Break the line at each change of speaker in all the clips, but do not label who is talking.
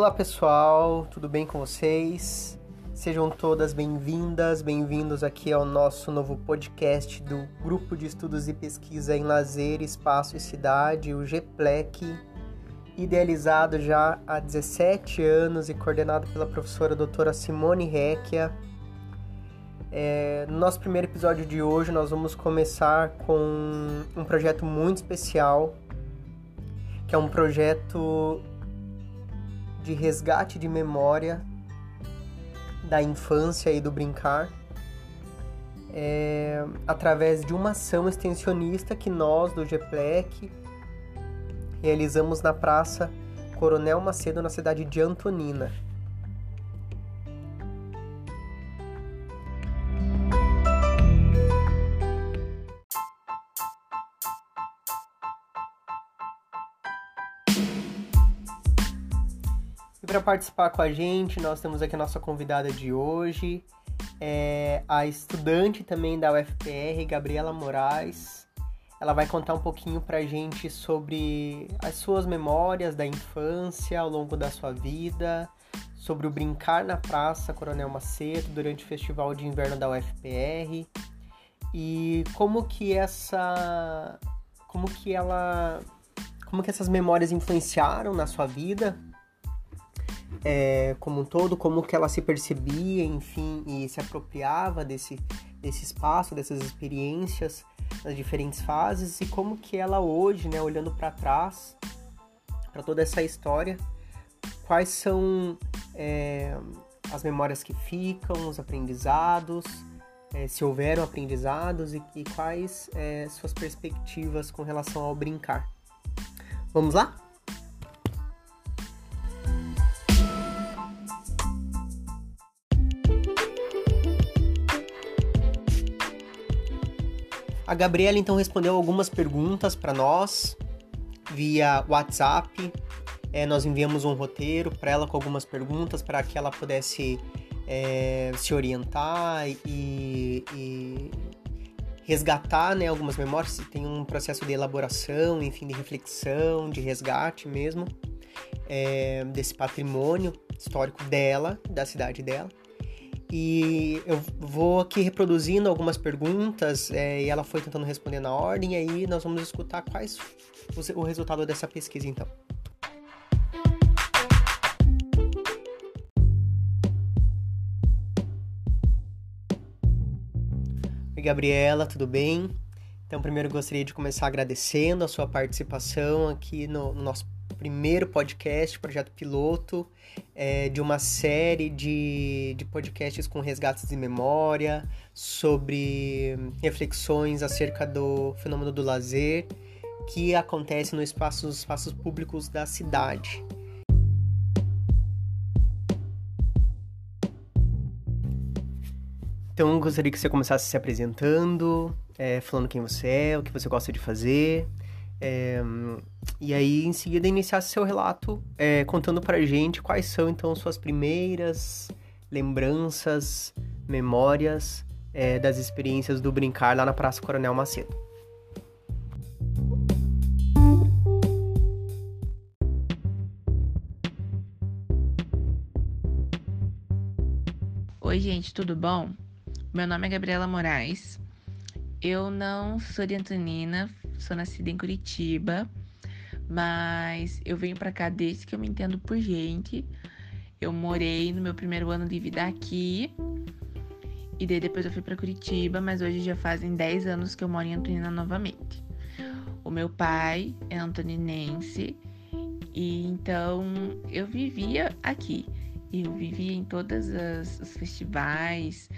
Olá pessoal, tudo bem com vocês? Sejam todas bem-vindas, bem-vindos aqui ao nosso novo podcast do Grupo de Estudos e Pesquisa em Lazer, Espaço e Cidade, o GPLEC, idealizado já há 17 anos e coordenado pela professora doutora Simone Recchia. É, no nosso primeiro episódio de hoje, nós vamos começar com um projeto muito especial, que é um projeto de resgate de memória da infância e do brincar, é, através de uma ação extensionista que nós do GPLEC realizamos na Praça Coronel Macedo, na cidade de Antonina. Para participar com a gente, nós temos aqui a nossa convidada de hoje, é a estudante também da UFPR, Gabriela Moraes. Ela vai contar um pouquinho para a gente sobre as suas memórias da infância ao longo da sua vida, sobre o brincar na Praça Coronel Macedo durante o Festival de Inverno da UFPR e como que essa como que ela como que essas memórias influenciaram na sua vida é, como um todo, como que ela se percebia, enfim, e se apropriava desse, desse espaço, dessas experiências nas diferentes fases e como que ela hoje, né, olhando para trás, para toda essa história, quais são é, as memórias que ficam, os aprendizados, é, se houveram aprendizados e, e quais é, suas perspectivas com relação ao brincar. Vamos lá? A Gabriela então respondeu algumas perguntas para nós via WhatsApp. É, nós enviamos um roteiro para ela com algumas perguntas para que ela pudesse é, se orientar e, e resgatar né, algumas memórias. Tem um processo de elaboração, enfim, de reflexão, de resgate mesmo é, desse patrimônio histórico dela, da cidade dela. E eu vou aqui reproduzindo algumas perguntas é, e ela foi tentando responder na ordem, e aí nós vamos escutar quais o resultado dessa pesquisa então. Oi, Gabriela, tudo bem? Então, primeiro gostaria de começar agradecendo a sua participação aqui no, no nosso primeiro podcast, projeto piloto, é, de uma série de, de podcasts com resgates de memória, sobre reflexões acerca do fenômeno do lazer que acontece no espaço, nos espaços públicos da cidade. Então, gostaria que você começasse se apresentando, é, falando quem você é, o que você gosta de fazer, é, e aí, em seguida, iniciar seu relato é, contando pra gente quais são, então, suas primeiras lembranças, memórias é, das experiências do brincar lá na Praça Coronel Macedo.
Oi, gente, tudo bom? Meu nome é Gabriela Moraes. Eu não sou de Antonina, sou nascida em Curitiba, mas eu venho para cá desde que eu me entendo por gente. Eu morei no meu primeiro ano de vida aqui. E daí depois eu fui para Curitiba, mas hoje já fazem 10 anos que eu moro em Antonina novamente. O meu pai é antoninense e então eu vivia aqui. Eu vivia em todos os festivais.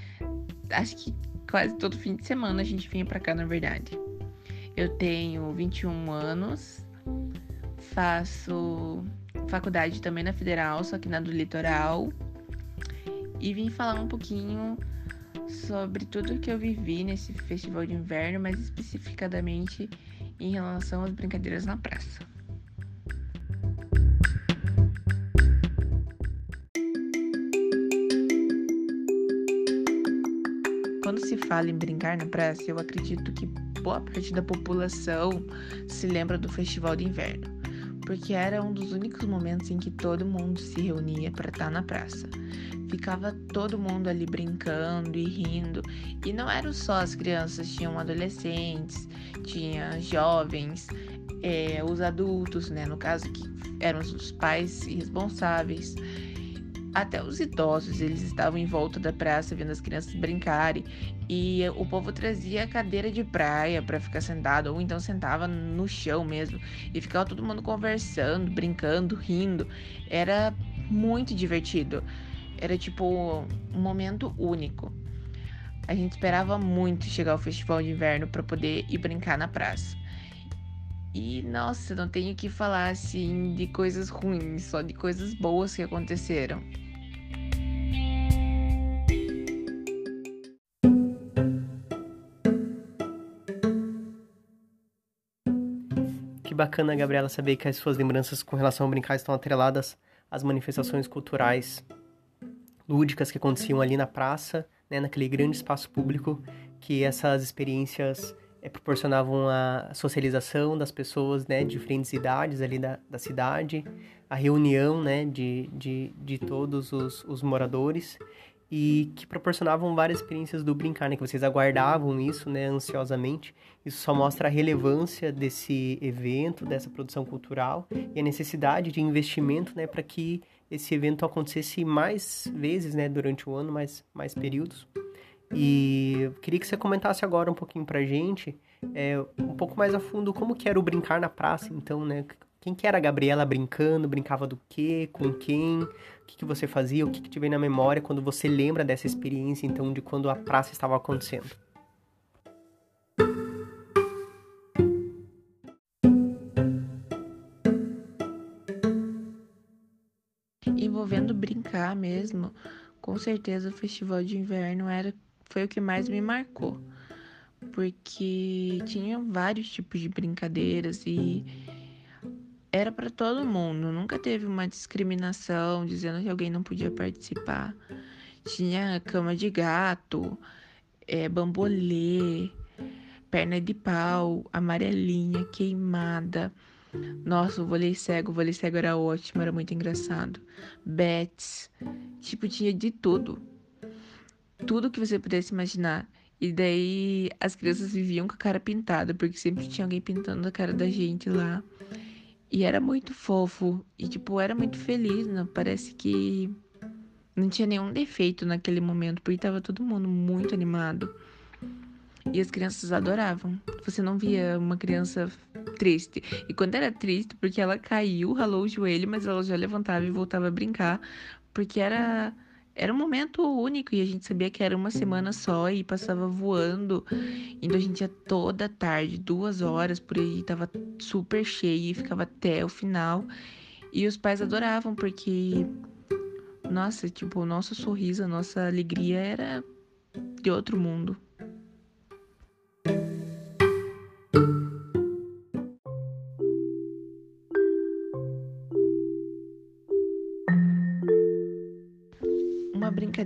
Acho que quase todo fim de semana a gente vinha para cá, na verdade. Eu tenho 21 anos, faço faculdade também na Federal, só que na do Litoral. E vim falar um pouquinho sobre tudo que eu vivi nesse festival de inverno, mais especificadamente em relação às brincadeiras na praça. Quando se fala em brincar na praça, eu acredito que boa parte da população se lembra do festival de inverno. porque era um dos únicos momentos em que todo mundo se reunia para estar tá na praça. Ficava todo mundo ali brincando e rindo, e não eram só as crianças, tinham adolescentes, tinha jovens, é, os adultos, né? No caso que eram os pais responsáveis. Até os idosos, eles estavam em volta da praça vendo as crianças brincarem e o povo trazia cadeira de praia para ficar sentado ou então sentava no chão mesmo e ficava todo mundo conversando, brincando, rindo. Era muito divertido. Era tipo um momento único. A gente esperava muito chegar ao festival de inverno para poder ir brincar na praça. E nossa, não tenho que falar assim de coisas ruins, só de coisas boas que aconteceram.
Que bacana, Gabriela, saber que as suas lembranças com relação a brincar estão atreladas às manifestações culturais lúdicas que aconteciam ali na praça, né, naquele grande espaço público, que essas experiências é, proporcionavam a socialização das pessoas né, de diferentes idades ali da, da cidade, a reunião né, de, de, de todos os, os moradores e que proporcionavam várias experiências do brincar, né, que vocês aguardavam isso né, ansiosamente. Isso só mostra a relevância desse evento, dessa produção cultural e a necessidade de investimento né, para que esse evento acontecesse mais vezes né, durante o ano, mais, mais períodos. E queria que você comentasse agora um pouquinho pra gente, é, um pouco mais a fundo, como que era o brincar na praça, então, né? Quem que era a Gabriela brincando? Brincava do quê? Com quem? O que, que você fazia? O que, que te vem na memória quando você lembra dessa experiência, então, de quando a praça estava acontecendo?
Envolvendo brincar mesmo, com certeza o festival de inverno era foi o que mais me marcou, porque tinha vários tipos de brincadeiras e era para todo mundo, nunca teve uma discriminação dizendo que alguém não podia participar. Tinha cama de gato, é, bambolê, perna de pau, amarelinha, queimada. Nossa, o vôlei cego, o vôlei cego era ótimo, era muito engraçado. Bets, tipo, tinha de tudo tudo que você pudesse imaginar. E daí as crianças viviam com a cara pintada, porque sempre tinha alguém pintando a cara da gente lá. E era muito fofo. E, tipo, era muito feliz, né? Parece que não tinha nenhum defeito naquele momento, porque tava todo mundo muito animado. E as crianças adoravam. Você não via uma criança triste. E quando era triste, porque ela caiu, ralou o joelho, mas ela já levantava e voltava a brincar, porque era era um momento único e a gente sabia que era uma semana só e passava voando. Então a gente ia toda tarde, duas horas por aí, tava super cheio e ficava até o final. E os pais adoravam porque, nossa, tipo, o nosso sorriso, a nossa alegria era de outro mundo.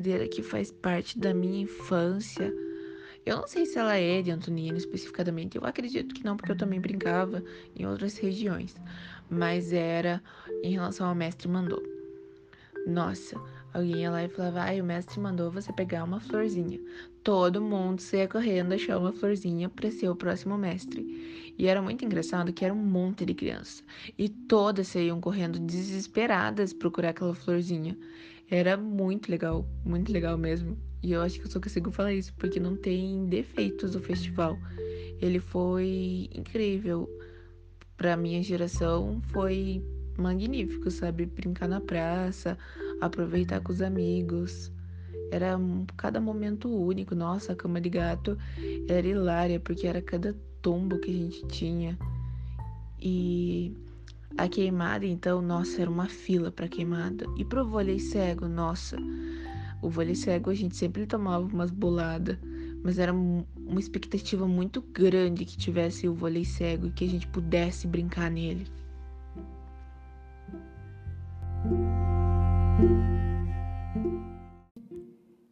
Brincadeira que faz parte da minha infância. Eu não sei se ela é de Antonina especificamente, eu acredito que não, porque eu também brincava em outras regiões, mas era em relação ao mestre mandou. Nossa, alguém ia lá e falava: ai, o mestre mandou você pegar uma florzinha. Todo mundo saía correndo achar uma florzinha para ser o próximo mestre. E era muito engraçado que era um monte de criança. E todas saíam correndo desesperadas procurar aquela florzinha. Era muito legal, muito legal mesmo. E eu acho que eu só consigo falar isso porque não tem defeitos o festival. Ele foi incrível. Pra minha geração foi magnífico, sabe? Brincar na praça, aproveitar com os amigos. Era cada momento único. Nossa, a cama de gato era hilária, porque era cada tombo que a gente tinha. E a queimada, então, nossa, era uma fila para queimada. E pro vôlei cego, nossa, o vôlei cego a gente sempre tomava umas boladas, mas era uma expectativa muito grande que tivesse o vôlei cego e que a gente pudesse brincar nele.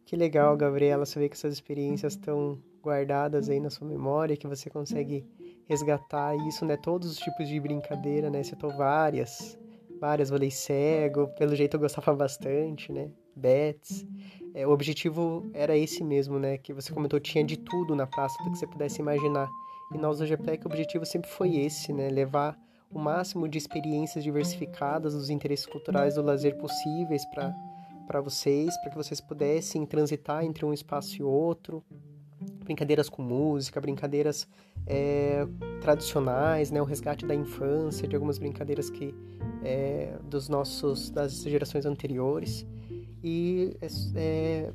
Que legal, Gabriela, saber que essas experiências estão guardadas aí na sua memória, que você consegue resgatar isso, né? Todos os tipos de brincadeira, né? Citou várias, várias, vôlei cego, pelo jeito eu gostava bastante, né? Bets. É, o objetivo era esse mesmo, né? Que você comentou, tinha de tudo na praça, tudo que você pudesse imaginar. E nós do GPEC o objetivo sempre foi esse, né? Levar o máximo de experiências diversificadas dos interesses culturais do lazer possíveis para vocês, para que vocês pudessem transitar entre um espaço e outro. Brincadeiras com música, brincadeiras é, tradicionais, né? O resgate da infância, de algumas brincadeiras que é, dos nossos das gerações anteriores e é,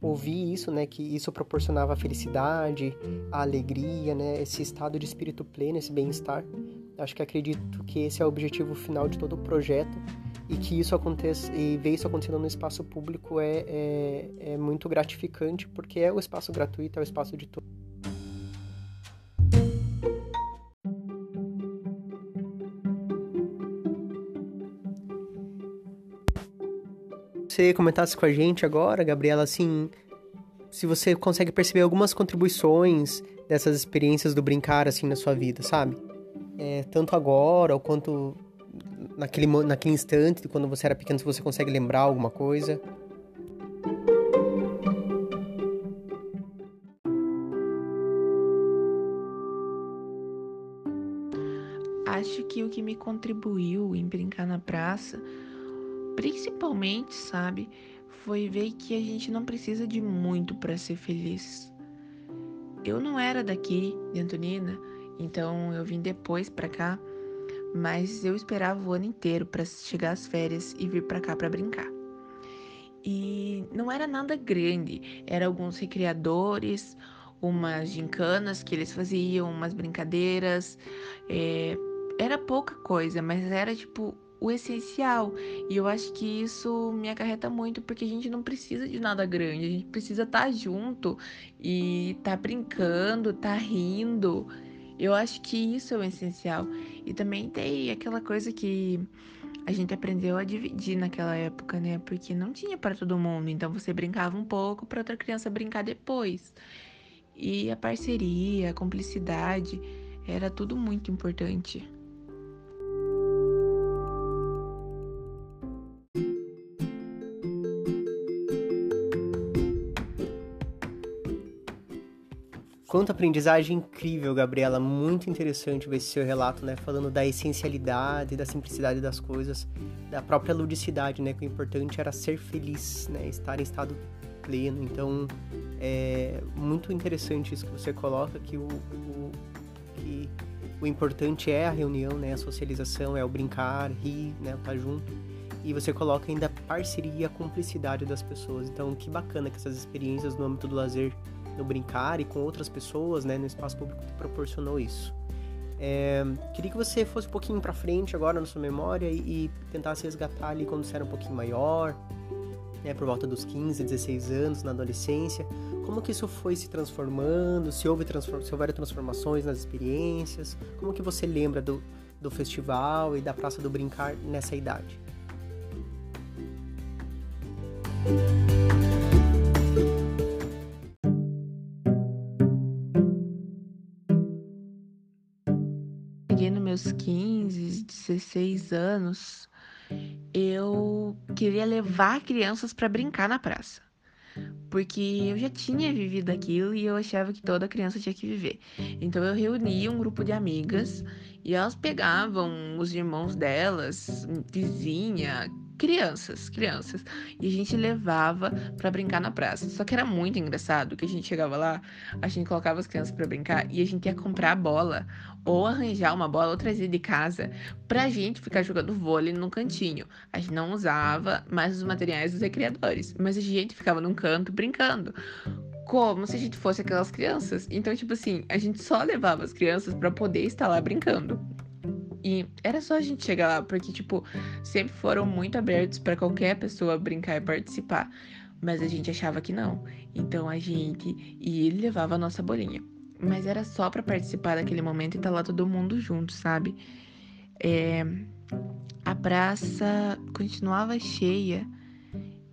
ouvir isso, né, que isso proporcionava a felicidade, a alegria, né, esse estado de espírito pleno, esse bem-estar. Acho que acredito que esse é o objetivo final de todo o projeto e que isso aconteça e ver isso acontecendo no espaço público é, é, é muito gratificante porque é o espaço gratuito, é o espaço de todos. você comentasse com a gente agora, Gabriela, assim, se você consegue perceber algumas contribuições dessas experiências do brincar, assim, na sua vida, sabe? É, tanto agora, ou quanto naquele, naquele instante, quando você era pequeno, se você consegue lembrar alguma coisa.
Acho que o que me contribuiu em brincar na praça principalmente, sabe, foi ver que a gente não precisa de muito para ser feliz. Eu não era daqui, de Antonina, então eu vim depois para cá, mas eu esperava o ano inteiro para chegar às férias e vir para cá para brincar. E não era nada grande, era alguns recreadores, umas gincanas que eles faziam, umas brincadeiras. É, era pouca coisa, mas era tipo o essencial. E eu acho que isso me acarreta muito, porque a gente não precisa de nada grande, a gente precisa estar tá junto e estar tá brincando, estar tá rindo. Eu acho que isso é o essencial. E também tem aquela coisa que a gente aprendeu a dividir naquela época, né? Porque não tinha para todo mundo, então você brincava um pouco para outra criança brincar depois. E a parceria, a cumplicidade, era tudo muito importante.
Quanto aprendizagem incrível, Gabriela. Muito interessante ver esse seu relato, né? Falando da essencialidade, da simplicidade das coisas, da própria ludicidade, né? Que o importante era ser feliz, né? Estar em estado pleno. Então, é muito interessante isso que você coloca, que o, o, que o importante é a reunião, né? A socialização, é o brincar, rir, né? Estar junto. E você coloca ainda a parceria, a cumplicidade das pessoas. Então, que bacana que essas experiências no âmbito do lazer no brincar e com outras pessoas, né, no espaço público que proporcionou isso. É, queria que você fosse um pouquinho para frente agora na sua memória e, e, tentasse resgatar ali quando você era um pouquinho maior, né, por volta dos 15, 16 anos, na adolescência. Como que isso foi se transformando? Se houve transform se houveram transformações nas experiências? Como que você lembra do, do festival e da Praça do Brincar nessa idade?
16 anos, eu queria levar crianças para brincar na praça. Porque eu já tinha vivido aquilo e eu achava que toda criança tinha que viver. Então eu reunia um grupo de amigas e elas pegavam os irmãos delas, vizinha, crianças, crianças. E a gente levava para brincar na praça. Só que era muito engraçado que a gente chegava lá, a gente colocava as crianças para brincar e a gente ia comprar bola ou arranjar uma bola ou trazer de casa pra gente ficar jogando vôlei no cantinho. A gente não usava mais os materiais dos recreadores, mas a gente ficava num canto brincando como se a gente fosse aquelas crianças. Então, tipo assim, a gente só levava as crianças para poder estar lá brincando. E era só a gente chegar lá, porque, tipo, sempre foram muito abertos para qualquer pessoa brincar e participar. Mas a gente achava que não. Então a gente. E ele levava a nossa bolinha. Mas era só para participar daquele momento e tá lá todo mundo junto, sabe? É, a praça continuava cheia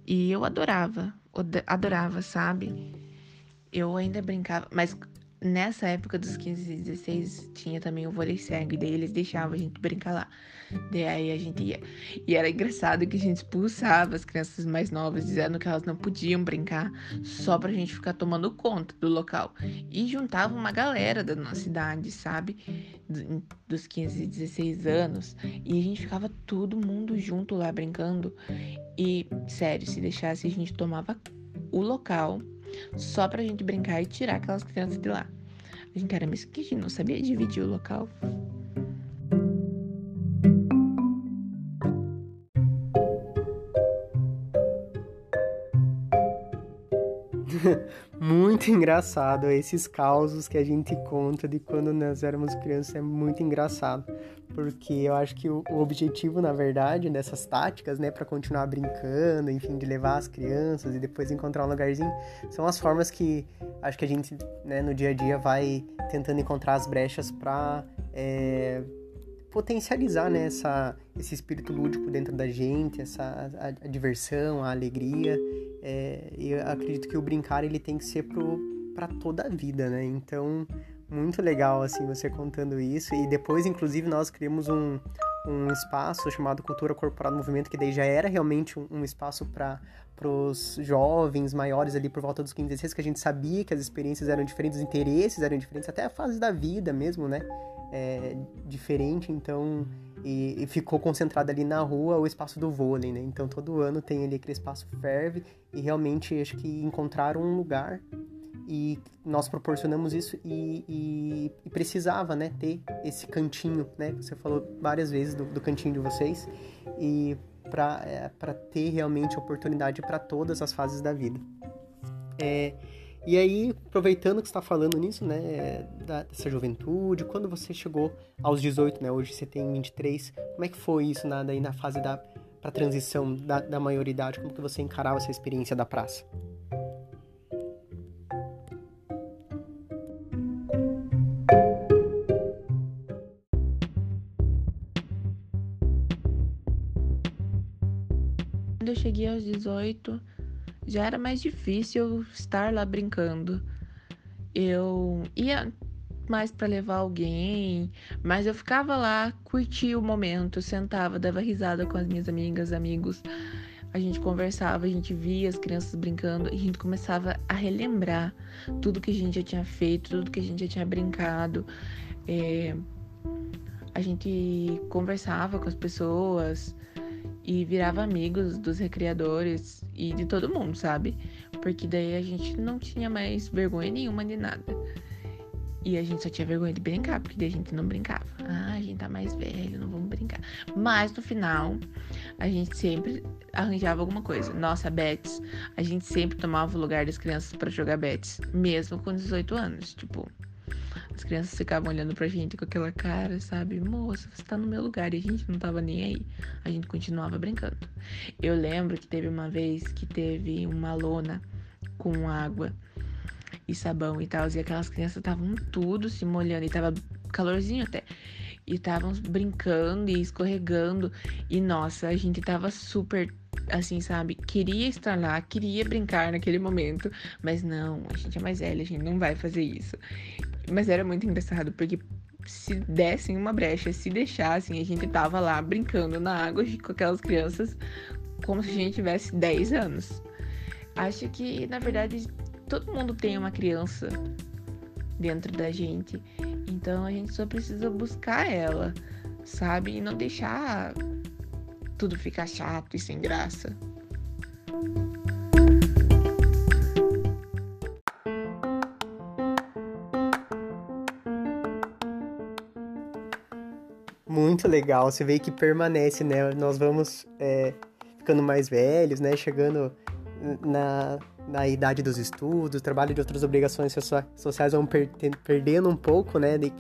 e eu adorava, adorava, sabe? Eu ainda brincava, mas nessa época dos 15 e 16 tinha também o vôlei cego, e daí eles deixavam a gente brincar lá. Daí a gente ia. E era engraçado que a gente expulsava as crianças mais novas, dizendo que elas não podiam brincar, só pra gente ficar tomando conta do local. E juntava uma galera da nossa idade, sabe? Dos 15 e 16 anos. E a gente ficava todo mundo junto lá brincando. E, sério, se deixasse, a gente tomava o local só pra gente brincar e tirar aquelas crianças de lá. A gente era mesquinho, não sabia dividir o local.
muito engraçado esses causos que a gente conta de quando nós éramos crianças é muito engraçado porque eu acho que o, objetivo na verdade dessas táticas né para continuar brincando enfim de levar as crianças e depois encontrar um lugarzinho são as formas que acho que a gente né, no dia a dia vai tentando encontrar as brechas para é, potencializar né, essa, esse espírito lúdico dentro da gente, essa a, a diversão, a alegria. É, eu acredito que o brincar ele tem que ser para toda a vida, né? Então, muito legal assim você contando isso. E depois, inclusive, nós criamos um, um espaço chamado Cultura Corporal do Movimento, que daí já era realmente um, um espaço para os jovens maiores ali por volta dos 15, 16, que a gente sabia que as experiências eram diferentes, os interesses eram diferentes, até a fase da vida mesmo, né? é, diferente, então e, e, ficou concentrado ali na rua o espaço do vôlei, né? Então todo ano tem ali aquele espaço ferve e realmente acho que encontraram um lugar e nós proporcionamos isso e, e, e precisava, né, ter esse cantinho, né? Você falou várias vezes do, do cantinho de vocês e para é, ter realmente oportunidade para todas as fases da vida. É, e aí, aproveitando que está falando nisso, né, da, dessa juventude, quando você chegou aos 18, né, hoje você tem 23, como é que foi isso na, daí na fase da pra transição da, da maioridade? Como que você encarava essa experiência da praça?
Cheguei aos 18, já era mais difícil estar lá brincando. Eu ia mais para levar alguém, mas eu ficava lá, curtia o momento, sentava, dava risada com as minhas amigas, amigos. A gente conversava, a gente via as crianças brincando e a gente começava a relembrar tudo que a gente já tinha feito, tudo que a gente já tinha brincado. É... A gente conversava com as pessoas, e virava amigos dos recreadores e de todo mundo, sabe? Porque daí a gente não tinha mais vergonha nenhuma de nada. E a gente só tinha vergonha de brincar, porque daí a gente não brincava. Ah, a gente tá mais velho, não vamos brincar. Mas no final, a gente sempre arranjava alguma coisa. Nossa, Bets, a gente sempre tomava o lugar das crianças para jogar Bets, mesmo com 18 anos. Tipo, as crianças ficavam olhando pra gente com aquela cara, sabe? Moça, você tá no meu lugar. E a gente não tava nem aí. A gente continuava brincando. Eu lembro que teve uma vez que teve uma lona com água e sabão e tal. E aquelas crianças estavam tudo se molhando. E tava calorzinho até. E estavam brincando e escorregando. E nossa, a gente tava super assim, sabe? Queria estar lá, queria brincar naquele momento, mas não, a gente é mais velha, a gente não vai fazer isso. Mas era muito engraçado, porque se dessem uma brecha, se deixassem, a gente tava lá brincando na água com aquelas crianças como se a gente tivesse 10 anos. Acho que, na verdade, todo mundo tem uma criança dentro da gente. Então a gente só precisa buscar ela, sabe? E não deixar tudo ficar chato e sem graça.
Muito legal. Você vê que permanece, né? Nós vamos é, ficando mais velhos, né? Chegando na, na idade dos estudos, trabalho de outras obrigações sociais vão per perdendo um pouco, né? De,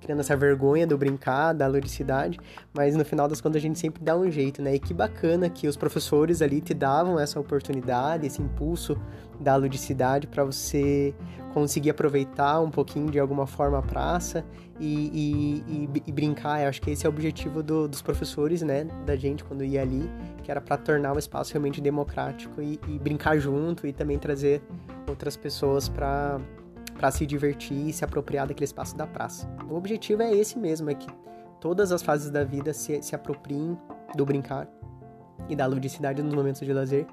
criando essa vergonha do brincar, da ludicidade, mas no final das contas a gente sempre dá um jeito, né? E que bacana que os professores ali te davam essa oportunidade, esse impulso da ludicidade para você conseguir aproveitar um pouquinho de alguma forma a praça e, e, e, e brincar. Eu acho que esse é o objetivo do, dos professores, né, da gente quando ia ali, que era para tornar o espaço realmente democrático e, e, brincar junto e também trazer outras pessoas para para se divertir e se apropriar daquele espaço da praça. O objetivo é esse mesmo, é que todas as fases da vida se, se apropriem do brincar e da ludicidade nos momentos de lazer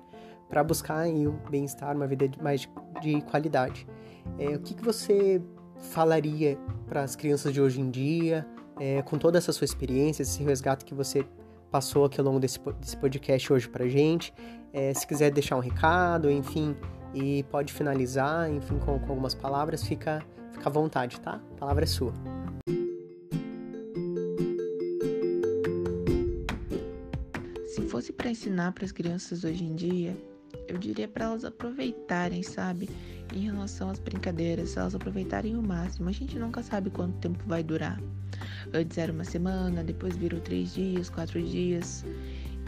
para buscar aí, o bem-estar, uma vida mais de, de qualidade. É, o que, que você falaria para as crianças de hoje em dia, é, com toda essa sua experiência, esse resgate que você passou aqui ao longo desse, desse podcast hoje para gente? É, se quiser deixar um recado, enfim, e pode finalizar, enfim, com, com algumas palavras, fica, fica à vontade, tá? A palavra é sua.
Se fosse para ensinar para as crianças hoje em dia, eu diria para elas aproveitarem, sabe? Em relação às brincadeiras, elas aproveitarem o máximo. A gente nunca sabe quanto tempo vai durar. Antes era uma semana, depois virou três dias, quatro dias.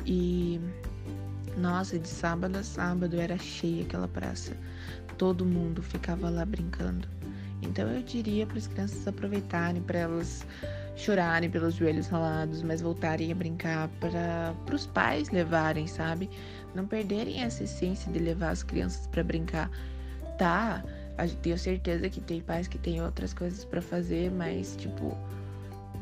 E nossa, de sábado a sábado era cheia aquela praça. Todo mundo ficava lá brincando. Então eu diria para as crianças aproveitarem, para elas chorarem pelos joelhos ralados, mas voltarem a brincar, para os pais levarem, sabe? Não perderem essa essência de levar as crianças para brincar. Tá, tenho certeza que tem pais que têm outras coisas para fazer, mas tipo,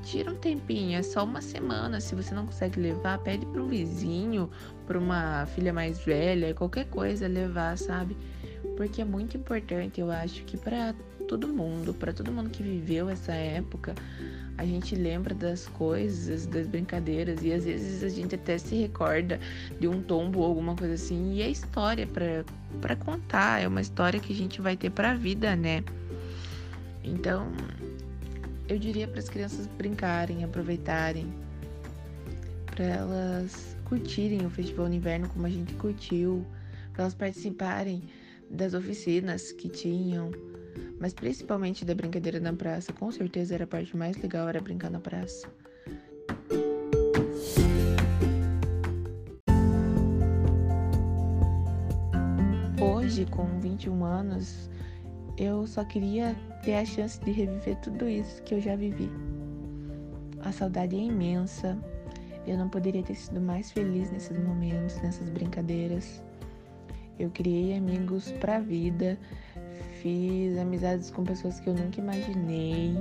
tira um tempinho, é só uma semana. Se você não consegue levar, pede para um vizinho, para uma filha mais velha, qualquer coisa levar, sabe? Porque é muito importante, eu acho que para todo mundo, para todo mundo que viveu essa época, a gente lembra das coisas, das brincadeiras e às vezes a gente até se recorda de um tombo ou alguma coisa assim. E é história para contar, é uma história que a gente vai ter para a vida, né? Então, eu diria para as crianças brincarem, aproveitarem, para elas curtirem o Festival no Inverno como a gente curtiu, para elas participarem das oficinas que tinham, mas principalmente da brincadeira na praça. Com certeza era a parte mais legal, era brincar na praça. Hoje, com 21 anos, eu só queria ter a chance de reviver tudo isso que eu já vivi. A saudade é imensa. Eu não poderia ter sido mais feliz nesses momentos, nessas brincadeiras. Eu criei amigos pra vida, fiz amizades com pessoas que eu nunca imaginei,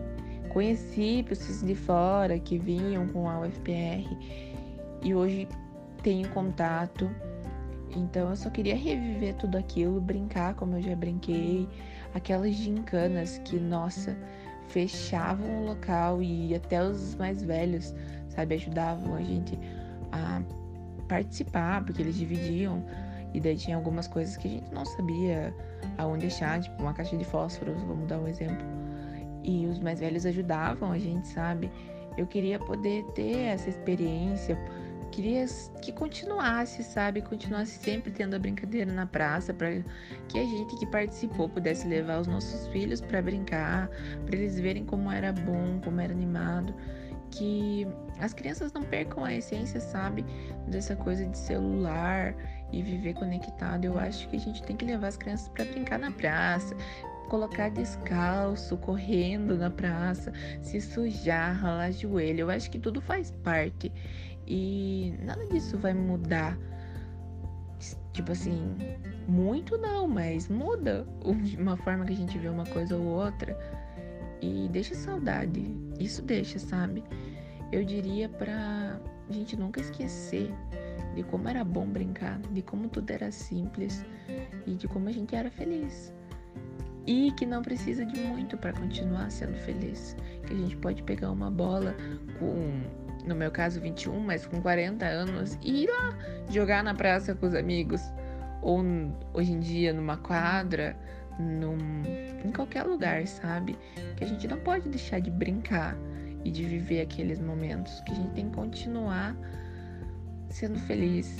conheci pessoas de fora que vinham com a UFPR e hoje tenho contato. Então eu só queria reviver tudo aquilo, brincar como eu já brinquei, aquelas gincanas que, nossa, fechavam o local e até os mais velhos, sabe, ajudavam a gente a participar, porque eles dividiam e daí tinha algumas coisas que a gente não sabia aonde deixar, tipo uma caixa de fósforos, vamos dar um exemplo. E os mais velhos ajudavam a gente, sabe? Eu queria poder ter essa experiência, queria que continuasse, sabe? Continuasse sempre tendo a brincadeira na praça, para que a gente que participou pudesse levar os nossos filhos para brincar, para eles verem como era bom, como era animado, que as crianças não percam a essência, sabe? Dessa coisa de celular e viver conectado. Eu acho que a gente tem que levar as crianças para brincar na praça, colocar descalço, correndo na praça, se sujar, ralar joelho. Eu acho que tudo faz parte. E nada disso vai mudar. Tipo assim, muito não, mas muda uma forma que a gente vê uma coisa ou outra. E deixa saudade. Isso deixa, sabe? Eu diria pra gente nunca esquecer de como era bom brincar, de como tudo era simples e de como a gente era feliz. E que não precisa de muito para continuar sendo feliz. Que a gente pode pegar uma bola com no meu caso 21, mas com 40 anos, e ir lá jogar na praça com os amigos. Ou hoje em dia numa quadra, num, em qualquer lugar, sabe? Que a gente não pode deixar de brincar e de viver aqueles momentos, que a gente tem que continuar sendo feliz.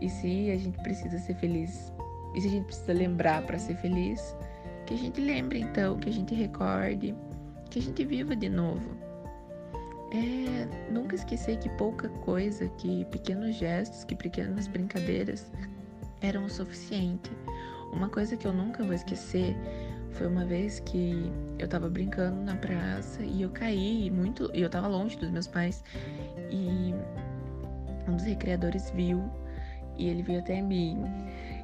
E se a gente precisa ser feliz, e se a gente precisa lembrar para ser feliz, que a gente lembre então, que a gente recorde, que a gente viva de novo é nunca esquecer que pouca coisa, que pequenos gestos, que pequenas brincadeiras eram o suficiente. Uma coisa que eu nunca vou esquecer foi uma vez que eu tava brincando na praça e eu caí muito, e eu tava longe dos meus pais e um dos recreadores viu e ele veio até mim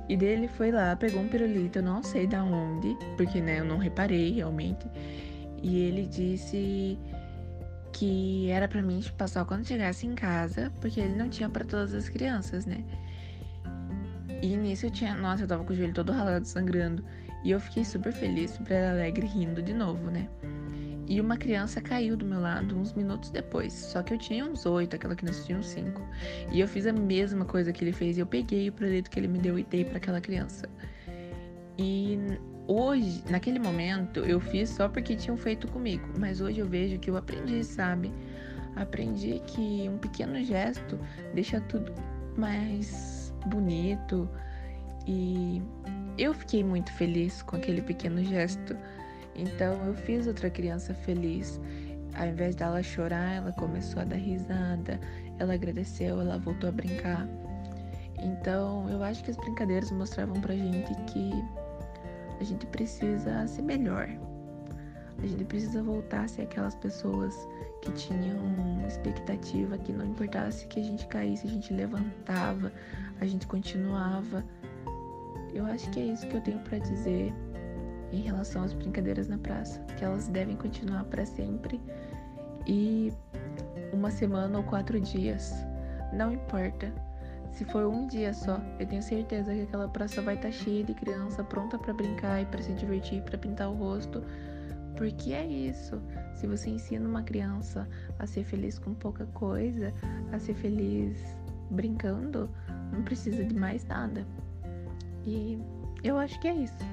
E dele foi lá, pegou um pirulito, eu não sei da onde, porque né, eu não reparei realmente. E ele disse que era para mim passar quando chegasse em casa, porque ele não tinha para todas as crianças, né? E nisso eu tinha, nossa, eu tava com o joelho todo ralado, sangrando. E eu fiquei super feliz, super alegre, rindo de novo, né? E uma criança caiu do meu lado uns minutos depois. Só que eu tinha uns oito, aquela criança tinha uns cinco. E eu fiz a mesma coisa que ele fez. Eu peguei o produto que ele me deu e dei para aquela criança. E hoje, naquele momento, eu fiz só porque tinham feito comigo. Mas hoje eu vejo que eu aprendi, sabe? Aprendi que um pequeno gesto deixa tudo mais bonito. E eu fiquei muito feliz com aquele pequeno gesto. Então eu fiz outra criança feliz. Ao invés dela chorar, ela começou a dar risada, ela agradeceu, ela voltou a brincar. Então eu acho que as brincadeiras mostravam pra gente que a gente precisa ser melhor. A gente precisa voltar a ser aquelas pessoas que tinham expectativa que não importasse que a gente caísse, a gente levantava, a gente continuava. Eu acho que é isso que eu tenho para dizer em relação às brincadeiras na praça, que elas devem continuar para sempre e uma semana ou quatro dias, não importa. Se for um dia só, eu tenho certeza que aquela praça vai estar tá cheia de criança pronta para brincar e para se divertir, para pintar o rosto, porque é isso. Se você ensina uma criança a ser feliz com pouca coisa, a ser feliz brincando, não precisa de mais nada. E eu acho que é isso.